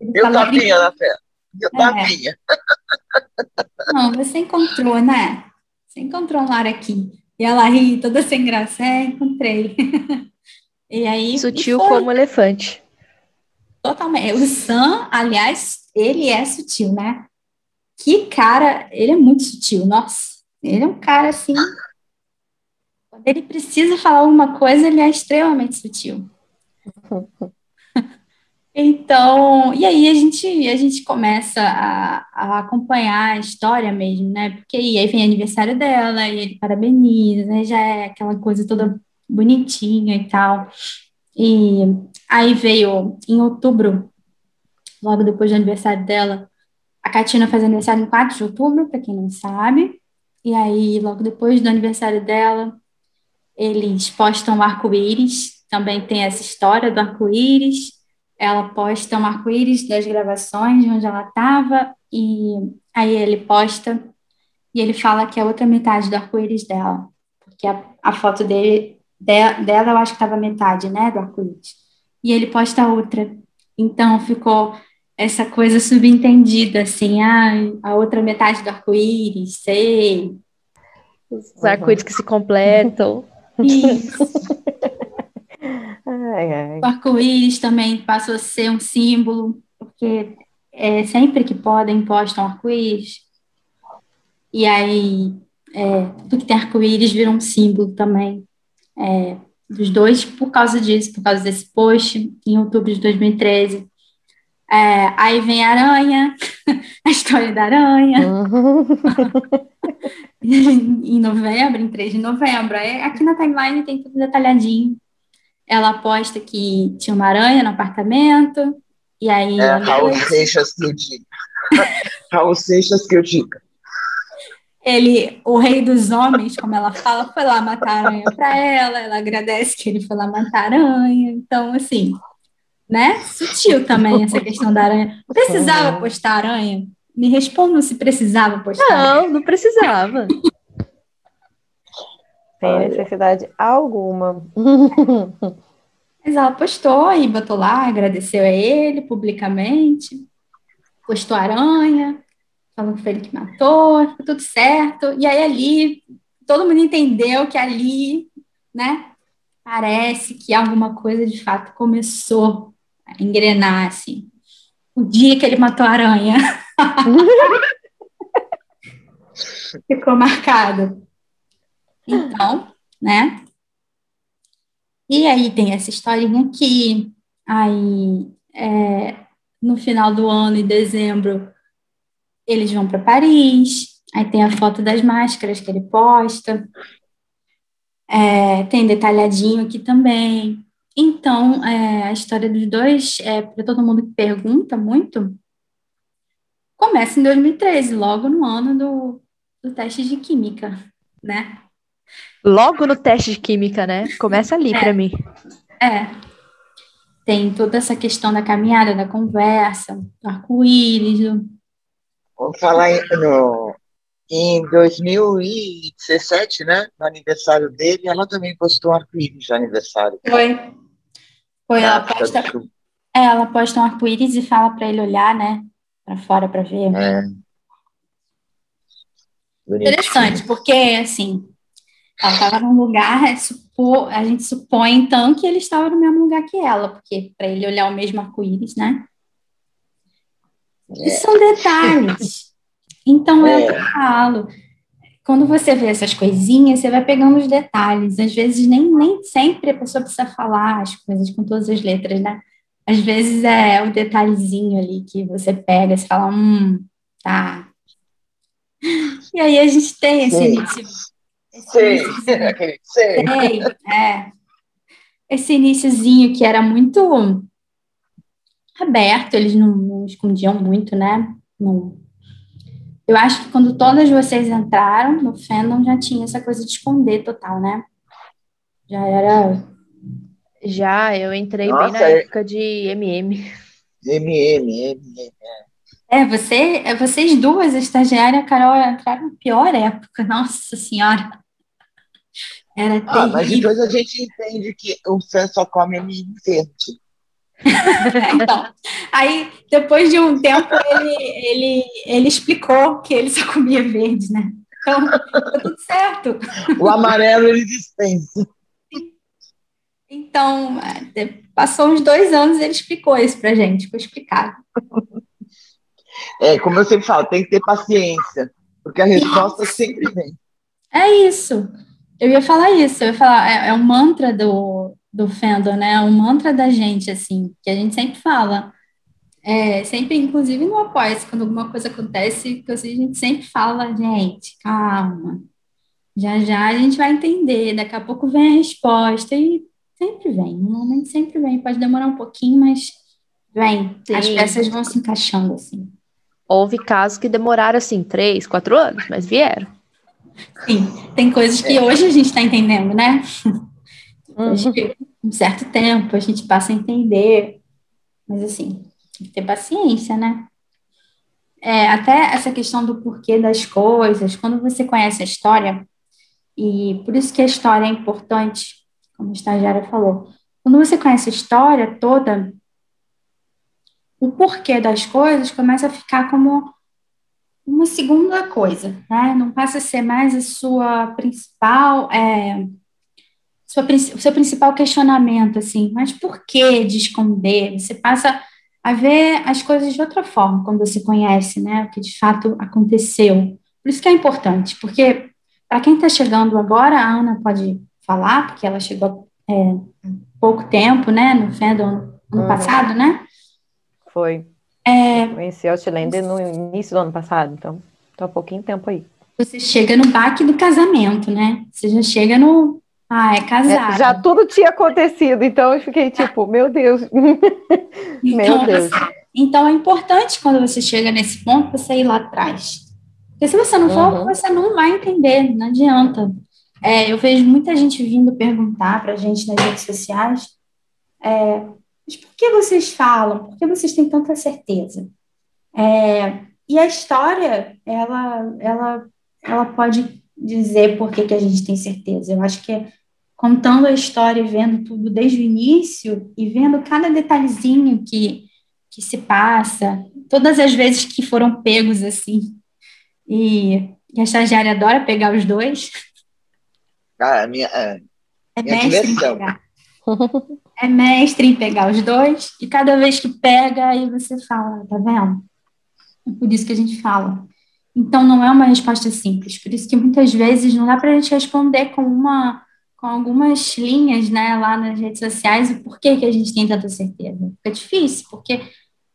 Ele eu tapinha na fé. Eu é. tapinha. Não, você encontrou, né? Você encontrou um Lara aqui. E ela ri toda sem graça. É, encontrei. e aí. Sutil e como elefante. Totalmente. O Sam, aliás, ele é sutil, né? que cara, ele é muito sutil, nossa. Ele é um cara assim. Quando ele precisa falar alguma coisa, ele é extremamente sutil. Então, e aí a gente, a gente começa a, a, acompanhar a história mesmo, né? Porque aí vem aniversário dela, e ele parabeniza, né? já é aquela coisa toda bonitinha e tal. E aí veio em outubro, logo depois do aniversário dela, a Katina faz aniversário em 4 de outubro, para quem não sabe. E aí, logo depois do aniversário dela, eles postam o arco-íris. Também tem essa história do arco-íris. Ela posta um arco-íris das gravações de onde ela estava. E aí ele posta e ele fala que é outra metade do arco-íris dela. Porque a, a foto dele, de, dela, eu acho que estava metade, né, do arco-íris. E ele posta outra. Então, ficou essa coisa subentendida, assim, ah, a outra metade do arco-íris, sei. Os arco-íris que se completam. Isso. Ai, ai. O arco-íris também passou a ser um símbolo, porque é, sempre que podem postam arco-íris. E aí, é, tudo que tem arco-íris vira um símbolo também. É, dos dois por causa disso, por causa desse post em outubro de 2013 é, aí vem a aranha, a história da aranha. Uhum. em novembro, em 3 de novembro. Aqui na timeline tem tudo detalhadinho. Ela aposta que tinha uma aranha no apartamento. E aí. É, Raul Seixas que eu digo. Raul Seixas que eu digo. Ele, o rei dos homens, como ela fala, foi lá matar a aranha para ela. Ela agradece que ele foi lá matar a aranha. Então, assim, né? Sutil também essa questão da aranha. Precisava postar aranha? Me respondam se precisava postar. Não, não precisava. Tem necessidade alguma. Mas ela postou e botou lá, agradeceu a ele publicamente, postou aranha, falou que foi ele que matou, ficou tudo certo. E aí ali, todo mundo entendeu que ali, né, parece que alguma coisa de fato começou engrenar, assim. O dia que ele matou a aranha. Ficou marcado. Então, né? E aí tem essa historinha aqui. Aí, é, no final do ano, em dezembro, eles vão para Paris. Aí tem a foto das máscaras que ele posta. É, tem detalhadinho aqui também. Então, é, a história dos dois, é, para todo mundo que pergunta muito, começa em 2013, logo no ano do, do teste de química, né? Logo no teste de química, né? Começa ali é, para mim. É. Tem toda essa questão da caminhada, da conversa, do arco-íris. Do... Vou falar no, em 2017, né? No aniversário dele, ela também postou um arco-íris de aniversário. Foi. Foi, ela posta, é, ela posta um arco-íris e fala para ele olhar, né? Para fora para ver. É. Interessante, porque, assim, ela estava num lugar, supor, a gente supõe então que ele estava no mesmo lugar que ela, porque para ele olhar o mesmo arco-íris, né? É. são detalhes. Então, é. eu falo, quando você vê essas coisinhas, você vai pegando os detalhes. Às vezes, nem, nem sempre a pessoa precisa falar as coisas com todas as letras, né? Às vezes é o detalhezinho ali que você pega e fala, hum, tá. E aí a gente tem esse início. Sei, sei. É. Esse iníciozinho que era muito aberto, eles não, não escondiam muito, né? Não. Eu acho que quando todas vocês entraram no fandom já tinha essa coisa de esconder total, né? Já era. Já, eu entrei Nossa, bem na é... época de MM. MM, MM, é. É, você, é, vocês duas, a estagiária e a Carol, entraram na pior época, nossa senhora. Era ah, terrível. Mas depois a gente entende que o fã só come MM verde. então, aí, depois de um tempo, ele, ele, ele explicou que ele só comia verde, né? Então, tá tudo certo. O amarelo ele dispensa. Então, é, passou uns dois anos e ele explicou isso pra gente, foi explicado. É, como eu sempre falo, tem que ter paciência, porque a resposta isso. sempre vem. É isso. Eu ia falar isso, eu ia falar, é, é um mantra do, do fandom, né? Um mantra da gente, assim, que a gente sempre fala. É, sempre, inclusive no apoio, quando alguma coisa acontece, que a gente sempre fala, gente, calma. Já já a gente vai entender, daqui a pouco vem a resposta e sempre vem, normalmente sempre vem, pode demorar um pouquinho, mas vem, Sim. as peças vão se encaixando assim. Houve casos que demoraram assim, três, quatro anos, mas vieram. Sim, tem coisas que hoje a gente está entendendo, né? Uhum. um certo tempo a gente passa a entender, mas assim, tem que ter paciência, né? É, até essa questão do porquê das coisas, quando você conhece a história, e por isso que a história é importante, como a estagiária falou, quando você conhece a história toda, o porquê das coisas começa a ficar como uma segunda coisa, né? Não passa a ser mais a sua principal é, sua, o seu principal questionamento, assim, mas por que de esconder? Você passa a ver as coisas de outra forma quando você conhece, né, o que de fato aconteceu. Por isso que é importante, porque para quem está chegando agora, a Ana pode falar, porque ela chegou é, há pouco tempo, né, no fandom ano uhum. passado, né? Foi. É, Conheci a Outlander no início do ano passado, então está há pouquinho tempo aí. Você chega no baque do casamento, né? Você já chega no, ah, é casado. É, já tudo tinha acontecido, então eu fiquei tipo, meu Deus. meu então, Deus. Você, então é importante quando você chega nesse ponto você ir lá atrás. Porque se você não for, uhum. você não vai entender, não adianta. É, eu vejo muita gente vindo perguntar para a gente nas redes sociais, é, mas por que vocês falam? Por que vocês têm tanta certeza? É, e a história, ela, ela, ela pode dizer por que, que a gente tem certeza. Eu acho que é contando a história e vendo tudo desde o início e vendo cada detalhezinho que, que se passa, todas as vezes que foram pegos assim. E, e a estagiária adora pegar os dois. Ah, minha, é, é minha pegar. É mestre em pegar os dois, e cada vez que pega, aí você fala, tá vendo? É por isso que a gente fala. Então, não é uma resposta simples. Por isso que muitas vezes não dá para a gente responder com uma com algumas linhas, né, lá nas redes sociais, o porquê que a gente tem tanta certeza. Fica difícil, porque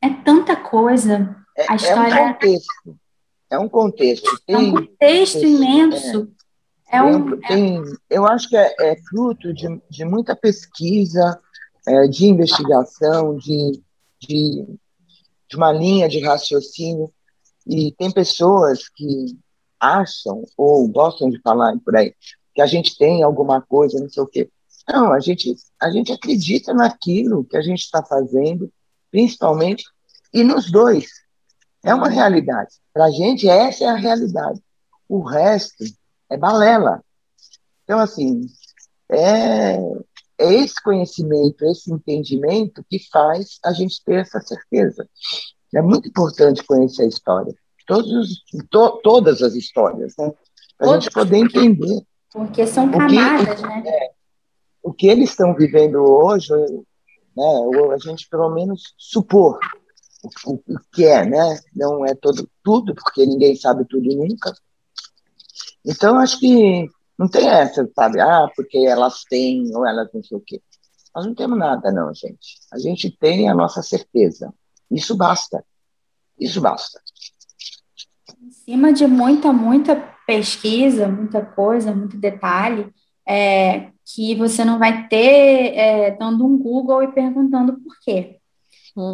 é tanta coisa. É, a história é um contexto. É um contexto. Tem, é um contexto imenso. É, é um, tem, eu acho que é, é, fruto de, de muita pesquisa, é, de investigação, de, de, de uma linha de raciocínio. E tem pessoas que acham ou gostam de falar por aí que a gente tem alguma coisa, não sei o quê. Não, a gente, a gente acredita naquilo que a gente está fazendo, principalmente, e nos dois. É uma realidade. Para a gente, essa é a realidade. O resto é balela. Então, assim, é, é esse conhecimento, esse entendimento que faz a gente ter essa certeza. É muito importante conhecer a história, todos, to, todas as histórias, né? para a gente poder entender Porque são camadas, que, né? É, o que eles estão vivendo hoje, né, a gente pelo menos supor o, o que é, né? Não é todo, tudo, porque ninguém sabe tudo nunca. Então, acho que não tem essa, sabe? Ah, porque elas têm ou elas não sei o quê. Nós não temos nada, não, gente. A gente tem a nossa certeza. Isso basta. Isso basta. Em cima de muita, muita pesquisa, muita coisa, muito detalhe, é, que você não vai ter é, dando um Google e perguntando por quê.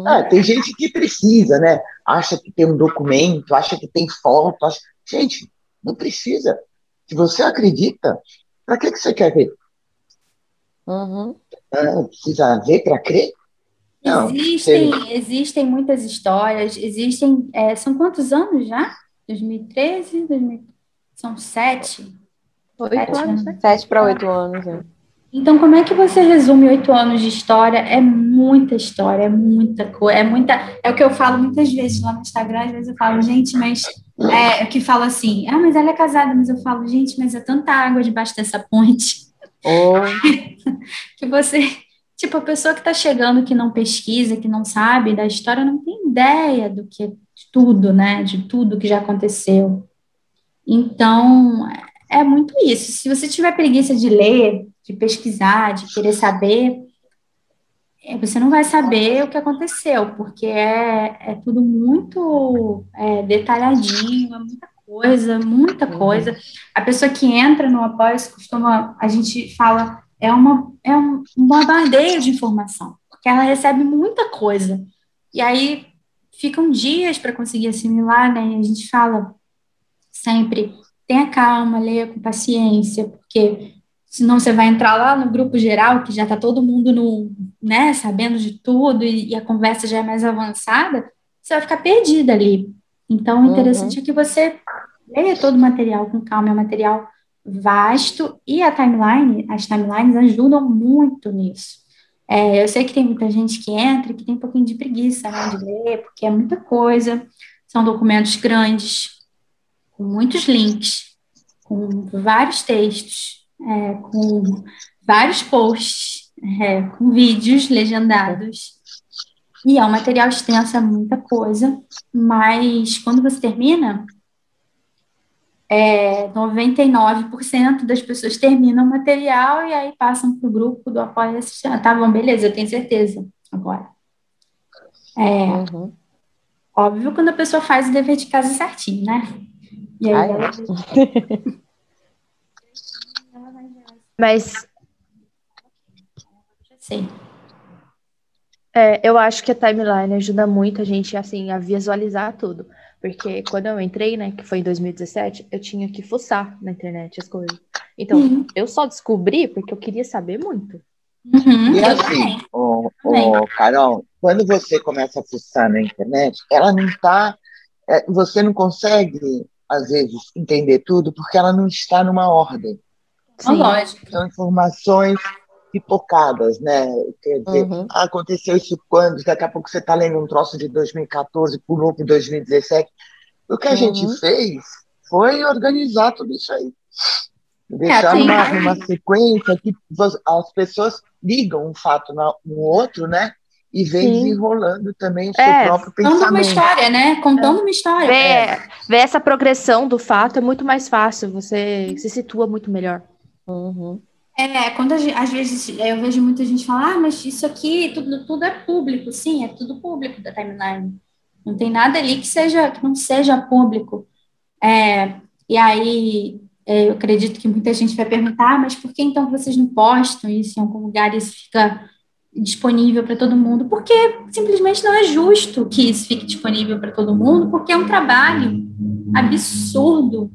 Ah, tem gente que precisa, né? Acha que tem um documento, acha que tem foto. Acha... Gente, não precisa. Se você acredita, para que, que você quer ver? Uhum. Ah, precisa ver para crer? Não, existem, você... existem muitas histórias, existem. É, são quantos anos já? 2013? 2000... São sete? Oito sete anos. Né? Sete para oito anos. É. Então, como é que você resume oito anos de história? É muita história, é muita coisa, é muita. É o que eu falo muitas vezes lá no Instagram, às vezes eu falo, gente, mas é que fala assim, ah, mas ela é casada, mas eu falo, gente, mas é tanta água debaixo dessa ponte. Oh. que você, tipo, a pessoa que está chegando, que não pesquisa, que não sabe da história, não tem ideia do que de tudo, né? De tudo que já aconteceu. Então, é muito isso. Se você tiver preguiça de ler, de pesquisar, de querer saber, é, você não vai saber o que aconteceu, porque é, é tudo muito é, detalhadinho, é muita coisa, muita uhum. coisa. A pessoa que entra no apoio costuma, a gente fala, é, uma, é um, um bombardeio de informação, porque ela recebe muita coisa. E aí ficam dias para conseguir assimilar, né? E a gente fala sempre, tenha calma, leia com paciência, porque senão você vai entrar lá no grupo geral, que já está todo mundo no, né, sabendo de tudo e, e, a conversa já é mais avançada, você vai ficar perdida ali. Então, o interessante uhum. é que você leia todo o material com calma, é um material vasto e a timeline, as timelines ajudam muito nisso. É, eu sei que tem muita gente que entra que tem um pouquinho de preguiça né, de ler, porque é muita coisa, são documentos grandes, com muitos links, com vários textos, é, com vários posts, é, com vídeos legendados. E é um material extenso, é muita coisa, mas quando você termina, é, 99% das pessoas terminam o material e aí passam para o grupo do apoio assistente. Tá bom, beleza, eu tenho certeza agora. É, uhum. Óbvio quando a pessoa faz o dever de casa certinho, né? E aí Ai, ela... Mas. Sim. É, eu acho que a timeline ajuda muito a gente assim a visualizar tudo. Porque quando eu entrei, né, que foi em 2017, eu tinha que fuçar na internet as coisas. Então, uhum. eu só descobri porque eu queria saber muito. Uhum. E assim, oh, oh, Carol, quando você começa a fuçar na internet, ela não está. É, você não consegue, às vezes, entender tudo porque ela não está numa ordem. Sim. Lógico. São informações pipocadas, né? Quer dizer, uhum. aconteceu isso quando? Daqui a pouco você está lendo um troço de 2014, pulou para 2017. O que a uhum. gente fez foi organizar tudo isso aí. Deixar é, uma, uma sequência que as pessoas ligam um fato no outro, né? E vem Sim. desenrolando também o seu é, próprio pensamento. Contando uma história, né? Contando uma história. Ver, é. ver essa progressão do fato é muito mais fácil, você se situa muito melhor. Uhum. É, quando gente, às vezes eu vejo muita gente falar, ah, mas isso aqui tudo, tudo é público, sim, é tudo público da timeline. Não tem nada ali que seja que não seja público. É, e aí é, eu acredito que muita gente vai perguntar, ah, mas por que então vocês não postam isso em algum lugar e isso fica disponível para todo mundo? Porque simplesmente não é justo que isso fique disponível para todo mundo, porque é um trabalho absurdo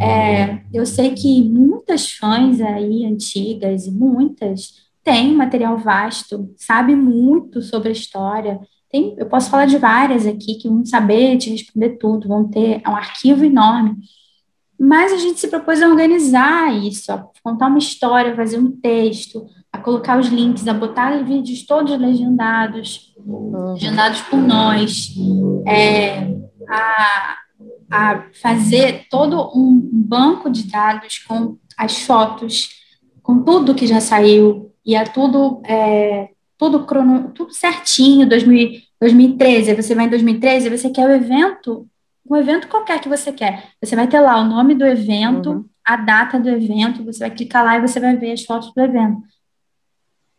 é, eu sei que muitas fãs aí, antigas, muitas, têm material vasto, sabe muito sobre a história. Tem, eu posso falar de várias aqui que vão saber te responder tudo, vão ter um arquivo enorme. Mas a gente se propôs a organizar isso, a contar uma história, fazer um texto, a colocar os links, a botar vídeos todos legendados, uhum. legendados por nós, é, a a fazer todo um banco de dados com as fotos, com tudo que já saiu, e é tudo, é, tudo, crono, tudo certinho, 2000, 2013, você vai em 2013, você quer o evento, um evento qualquer que você quer. Você vai ter lá o nome do evento, uhum. a data do evento, você vai clicar lá e você vai ver as fotos do evento.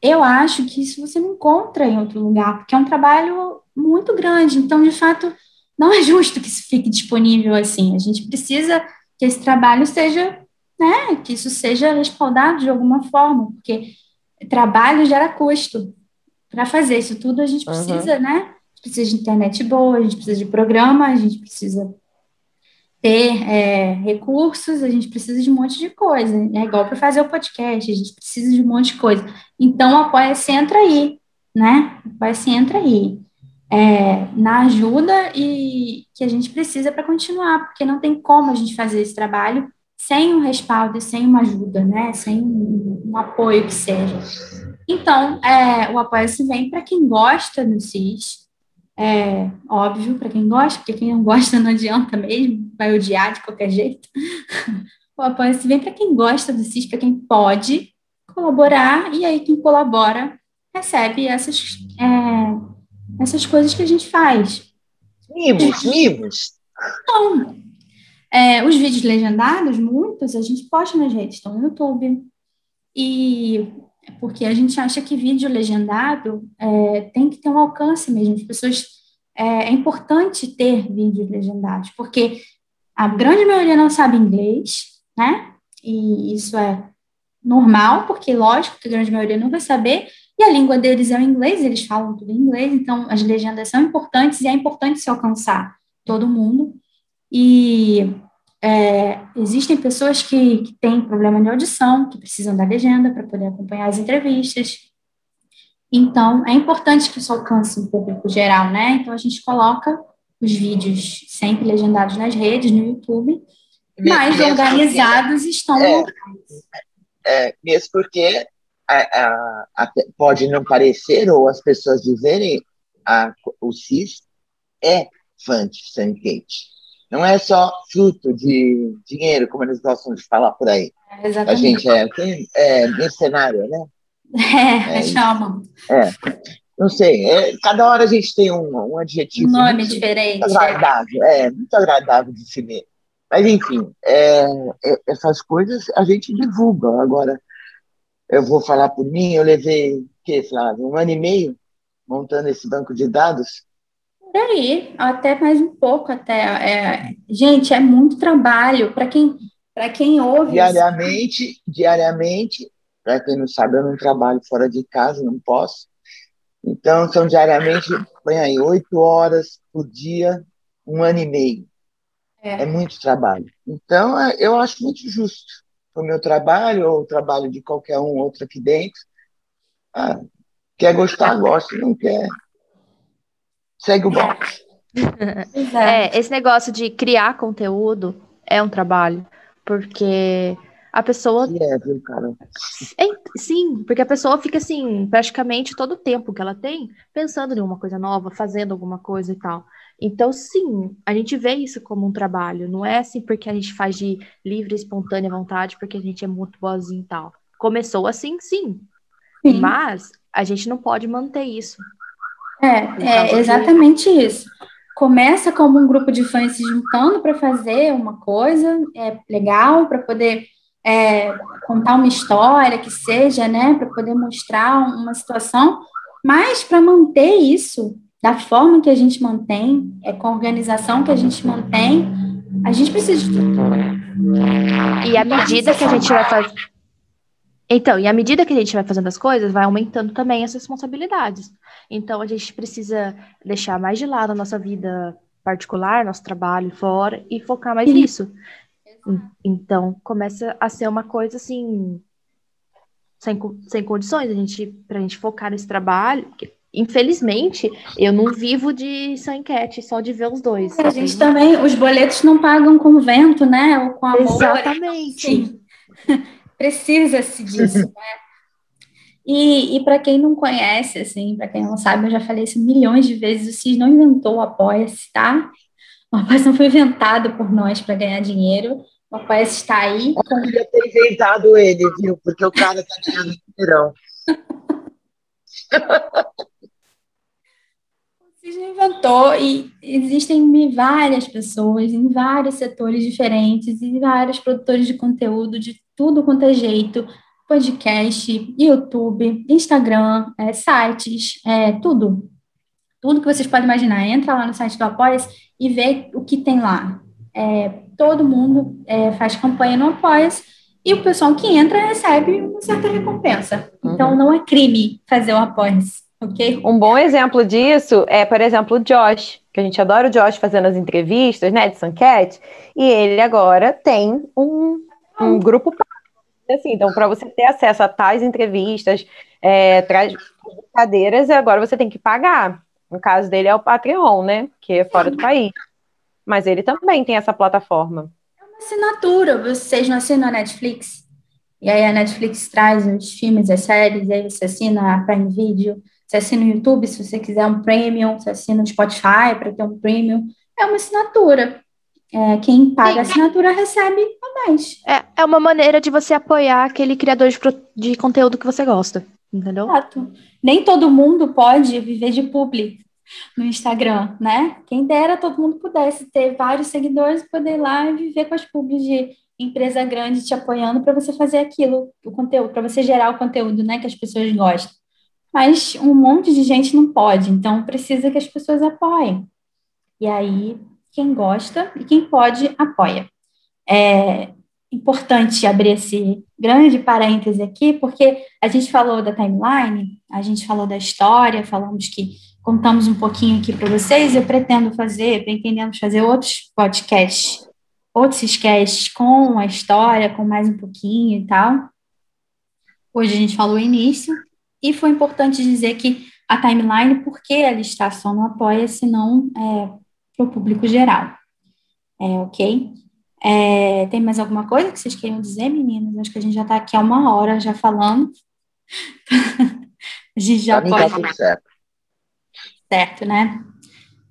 Eu acho que isso você não encontra em outro lugar, porque é um trabalho muito grande. Então, de fato, não é justo que isso fique disponível assim. A gente precisa que esse trabalho seja, né, que isso seja respaldado de alguma forma, porque trabalho gera custo. Para fazer isso tudo, a gente precisa, uhum. né? A gente precisa de internet boa, a gente precisa de programa, a gente precisa ter é, recursos, a gente precisa de um monte de coisa. É igual para fazer o podcast, a gente precisa de um monte de coisa. Então, Apoia-se entra aí, né? Apoia-se entra aí é, na ajuda e que a gente precisa para continuar, porque não tem como a gente fazer esse trabalho sem um respaldo e sem uma ajuda, né? Sem um, um apoio que seja. Então, é, o apoio-se vem para quem gosta do CIS, é óbvio, para quem gosta, porque quem não gosta não adianta mesmo, vai odiar de qualquer jeito. o apoio-se vem para quem gosta do CIS, para quem pode colaborar, e aí quem colabora recebe essas é, essas coisas que a gente faz. Mimos, mimos. Então, é, os vídeos legendados, muitos, a gente posta nas redes, estão no YouTube. E porque a gente acha que vídeo legendado é, tem que ter um alcance mesmo. As pessoas. É, é importante ter vídeos legendados, porque a grande maioria não sabe inglês, né? E isso é normal, porque lógico que a grande maioria não vai saber, e a língua deles é o inglês, eles falam tudo em inglês, então as legendas são importantes e é importante se alcançar todo mundo. E é, existem pessoas que, que têm problema de audição, que precisam da legenda para poder acompanhar as entrevistas. Então, é importante que isso alcance o público geral, né? Então, a gente coloca os vídeos sempre legendados nas redes, no YouTube, mas organizados estão é, é, mesmo porque a, a, pode não parecer, ou as pessoas dizerem, o CIS é fã de Kate. Não é só fruto de dinheiro, como eles gostam de falar por aí. É, a gente é, é mercenário, né? É, é chama. É. Não sei, é, cada hora a gente tem um, um adjetivo. Um nome muito, diferente. Muito agradável, é, muito agradável de se ver. Mas, enfim, é, é, essas coisas a gente divulga. Agora, eu vou falar por mim, eu levei, que, Flávio, um ano e meio montando esse banco de dados. Por aí, até mais um pouco, até. É, gente, é muito trabalho para quem, para quem ouve. Diariamente, isso. diariamente, para quem não sabe, eu não trabalho fora de casa, não posso. Então, são diariamente, põe aí, oito horas por dia, um ano e meio. É. é muito trabalho. Então, é, eu acho muito justo o meu trabalho ou o trabalho de qualquer um outro aqui dentro. Ah, quer gostar, gosta, não quer. Segue o box. É, esse negócio de criar conteúdo é um trabalho, porque a pessoa. É, viu, cara? É, sim, porque a pessoa fica assim, praticamente todo o tempo que ela tem, pensando em uma coisa nova, fazendo alguma coisa e tal. Então, sim, a gente vê isso como um trabalho. Não é assim porque a gente faz de livre, espontânea vontade, porque a gente é muito boazinho e tal. Começou assim, sim. sim. Mas a gente não pode manter isso. É, é exatamente isso. Começa como um grupo de fãs se juntando para fazer uma coisa é legal, para poder é, contar uma história que seja, né, para poder mostrar uma situação, mas para manter isso da forma que a gente mantém, é com a organização que a gente mantém, a gente precisa de estrutura. E à medida que a gente vai fazer. Então, e à medida que a gente vai fazendo as coisas, vai aumentando também as responsabilidades. Então, a gente precisa deixar mais de lado a nossa vida particular, nosso trabalho fora, e focar mais nisso. Então, começa a ser uma coisa assim. Sem, sem condições, a gente, pra gente focar nesse trabalho, infelizmente, eu não vivo de só enquete, só de ver os dois. A gente também, os boletos não pagam com vento, né? Ou com amor. Exatamente. Precisa-se disso, né? E, e para quem não conhece, assim, para quem não sabe, eu já falei isso milhões de vezes, o CIS não inventou o Apoia-se, tá? O Apoia-se não foi inventado por nós para ganhar dinheiro, O Apoia está aí. Eu queria ter inventado ele, viu? Porque o cara tá ganhando dinheirão. Já inventou e existem várias pessoas em vários setores diferentes e vários produtores de conteúdo de tudo quanto é jeito, podcast, YouTube, Instagram, é, sites, é, tudo. Tudo que vocês podem imaginar. Entra lá no site do Apoia e vê o que tem lá. É, todo mundo faz campanha no apoia e o pessoal que entra recebe uma certa recompensa. Então, uhum. não é crime fazer o apoia ok? Um bom exemplo disso é, por exemplo, o Josh, que a gente adora o Josh fazendo as entrevistas, né, de Suncat, e ele agora tem um, um grupo assim, então para você ter acesso a tais entrevistas, é, traz cadeiras, agora você tem que pagar. No caso dele é o Patreon, né, que é fora do país. Mas ele também tem essa plataforma. É uma assinatura, vocês não assinam a Netflix? E aí a Netflix traz os filmes, as séries, aí você assina a Prime Video, você assina no YouTube, se você quiser um premium, você assina no Spotify para ter um premium. É uma assinatura. É, quem paga a assinatura recebe a mais. É, é uma maneira de você apoiar aquele criador de, de conteúdo que você gosta, entendeu? Exato. Nem todo mundo pode viver de publi no Instagram, né? Quem dera todo mundo pudesse ter vários seguidores e poder ir lá e viver com as publis de empresa grande te apoiando para você fazer aquilo, o conteúdo, para você gerar o conteúdo, né, que as pessoas gostam mas um monte de gente não pode, então precisa que as pessoas apoiem. E aí, quem gosta e quem pode, apoia. É importante abrir esse grande parêntese aqui, porque a gente falou da timeline, a gente falou da história, falamos que contamos um pouquinho aqui para vocês, eu pretendo fazer, pretendemos fazer outros podcasts, outros sketches com a história, com mais um pouquinho e tal. Hoje a gente falou o início, e foi importante dizer que a timeline, porque ela está só no Apoia-se, não é, para o público geral. É, ok? É, tem mais alguma coisa que vocês queriam dizer, meninas? Acho que a gente já está aqui há uma hora já falando. a gente já pode. Tá certo. certo, né?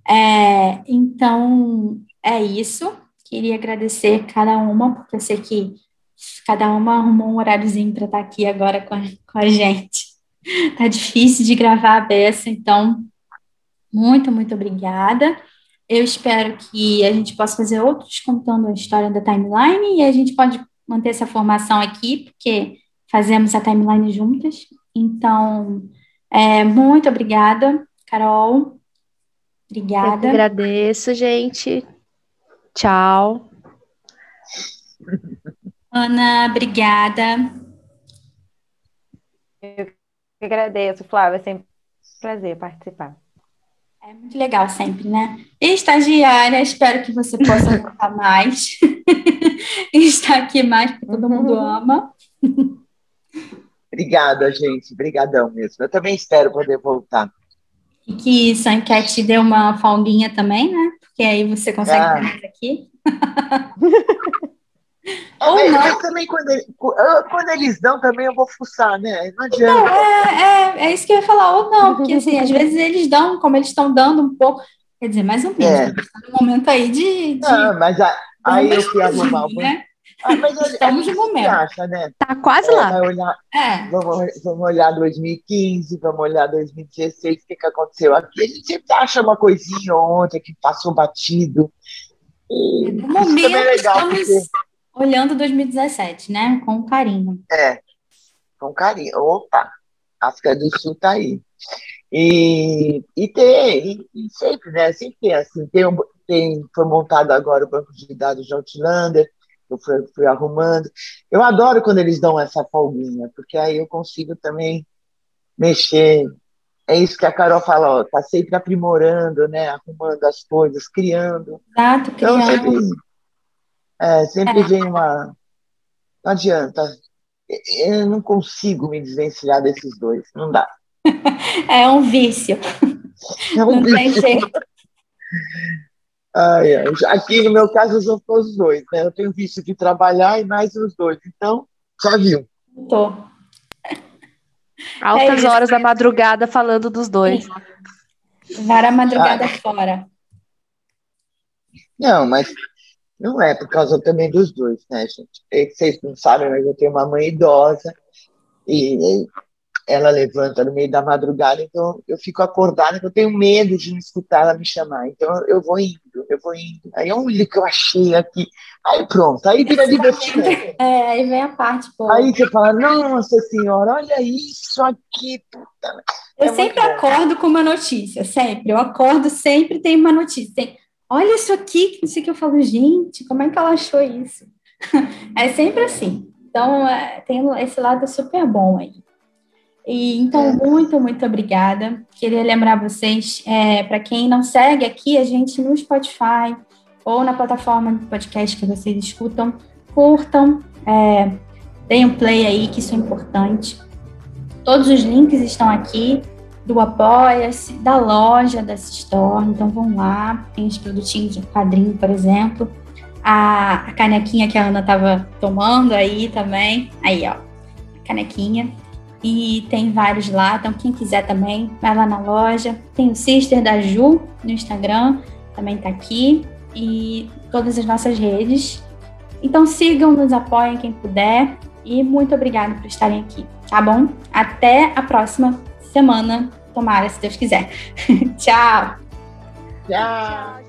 É, então, é isso. Queria agradecer cada uma, porque eu sei que cada uma arrumou um horáriozinho para estar aqui agora com a, com a gente. tá difícil de gravar a beça, então, muito, muito obrigada. Eu espero que a gente possa fazer outros contando a história da timeline e a gente pode manter essa formação aqui, porque fazemos a timeline juntas. Então, é, muito obrigada, Carol. Obrigada. Eu agradeço, gente. Tchau. Ana, obrigada. Eu agradeço, Flávia. É sempre um prazer participar. É muito legal sempre, né? E estagiária, espero que você possa voltar mais. estar aqui mais, porque todo mundo uhum. ama. Obrigada, gente. Obrigadão mesmo. Eu também espero poder voltar. E que isso, a enquete deu uma folguinha também, né? Porque aí você consegue ah. mais aqui. Ou mas, não. Mas também quando, ele, quando, eles dão, também eu vou fuçar, né? Não adianta. Não, é, é, é isso que eu ia falar, ou não, porque assim, às vezes eles dão, como eles estão dando um pouco, quer dizer, mais ou menos, é. Tá no momento aí de. de não, mas a, aí eu fui arrumar. Né? Ah, mas Estamos no momento. Acha, né? Tá quase é, lá. Olhar, é. vamos, vamos olhar 2015, vamos olhar 2016, o que, que aconteceu aqui. A gente sempre acha uma coisinha ontem que passou batido. E, no momento, é legal, estamos... porque olhando 2017, né? Com carinho. É, com carinho. Opa, África do Sul tá aí. E, e tem, e, sempre, né? Sempre tem assim. Tem, um, tem, foi montado agora o banco de dados de Outlander, eu fui, fui arrumando. Eu adoro quando eles dão essa folguinha, porque aí eu consigo também mexer. É isso que a Carol fala, ó, tá sempre aprimorando, né? Arrumando as coisas, criando. Exato, criando. Então, sempre, é, sempre é. vem uma. Não adianta. Eu não consigo me desvencilhar desses dois. Não dá. É um vício. É um não vício. tem jeito. Ai, ai. Aqui, no meu caso, são os dois. Né? Eu tenho vício de trabalhar e mais os dois. Então, já viu. Tô. Altas é horas da madrugada falando dos dois. Vara madrugada fora. Não, mas Não é por causa também dos dois, né, gente? É vocês não sabem, mas eu tenho uma mãe idosa e ela levanta no meio da madrugada, então eu fico acordada, eu tenho medo de não escutar ela me chamar. Então eu vou indo, eu vou indo. Aí olha que eu achei aqui. Aí pronto, aí vira diversão. É, aí vem a parte boa. Aí você fala, nossa senhora, olha isso aqui, puta. Eu é sempre acordo com uma notícia, sempre. Eu acordo, sempre tem uma notícia. Tem, olha isso aqui, não sei o que eu falo, gente, como é que ela achou isso? é sempre assim. Então, é, tem esse lado super bom aí. E, então, muito, muito obrigada. Queria lembrar vocês, é, para quem não segue aqui, a gente no Spotify ou na plataforma de podcast que vocês escutam, curtam, é, deem um play aí, que isso é importante. Todos os links estão aqui do Apoia-se, da loja da Store, então vão lá, tem os produtinhos de quadrinho, por exemplo, a, a canequinha que a Ana estava tomando aí também, aí ó, canequinha, e tem vários lá, então quem quiser também, vai lá na loja. Tem o Sister da Ju no Instagram, também tá aqui, e todas as nossas redes. Então sigam, nos apoiem quem puder, e muito obrigada por estarem aqui, tá bom? Até a próxima semana, tomara, se Deus quiser. Tchau! Tchau!